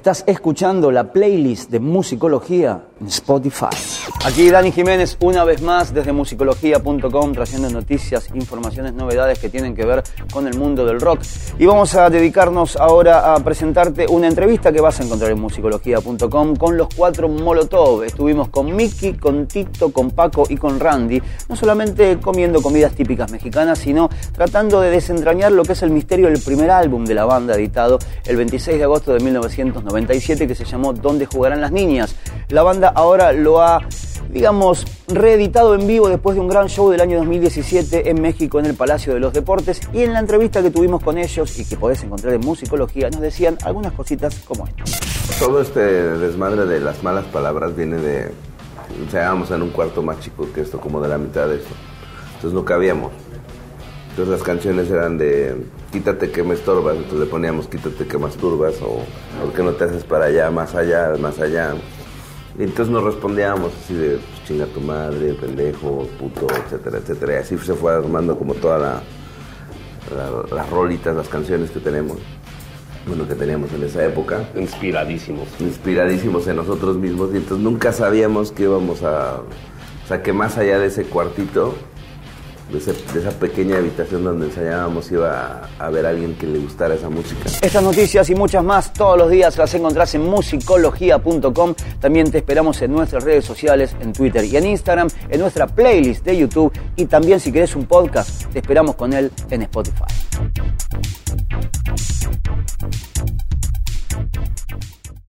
Estás escuchando la playlist de musicología en Spotify. Aquí Dani Jiménez una vez más desde musicología.com trayendo noticias, informaciones, novedades que tienen que ver con el mundo del rock. Y vamos a dedicarnos ahora a presentarte una entrevista que vas a encontrar en musicología.com con los cuatro Molotov. Estuvimos con Mickey, con Tito, con Paco y con Randy, no solamente comiendo comidas típicas mexicanas, sino tratando de desentrañar lo que es el misterio del primer álbum de la banda editado el 26 de agosto de 1990 97 que se llamó ¿Dónde jugarán las niñas? La banda ahora lo ha, digamos, reeditado en vivo después de un gran show del año 2017 en México en el Palacio de los Deportes y en la entrevista que tuvimos con ellos y que podés encontrar en Musicología nos decían algunas cositas como esto. Todo este desmadre de las malas palabras viene de... O sea, íbamos en un cuarto más chico que esto, como de la mitad de esto. Entonces no cabíamos. Entonces las canciones eran de quítate que me estorbas, entonces le poníamos quítate que masturbas o ¿por qué no te haces para allá, más allá, más allá? Y entonces nos respondíamos así de pues, chinga tu madre, pendejo, puto, etcétera, etcétera. Y así se fue armando como todas la, las rolitas, las canciones que tenemos. Bueno, que teníamos en esa época. Inspiradísimos. Inspiradísimos en nosotros mismos. Y entonces nunca sabíamos que íbamos a... O sea, que más allá de ese cuartito de, esa pequeña habitación donde ensayábamos iba a, a, ver alguien que le gustara esa música. Estas noticias y muchas más todos los días las encontrás en musicología.com. También te esperamos en nuestras redes sociales, en Twitter y en Instagram, en nuestra playlist de YouTube y también si querés un podcast, te esperamos con él en Spotify.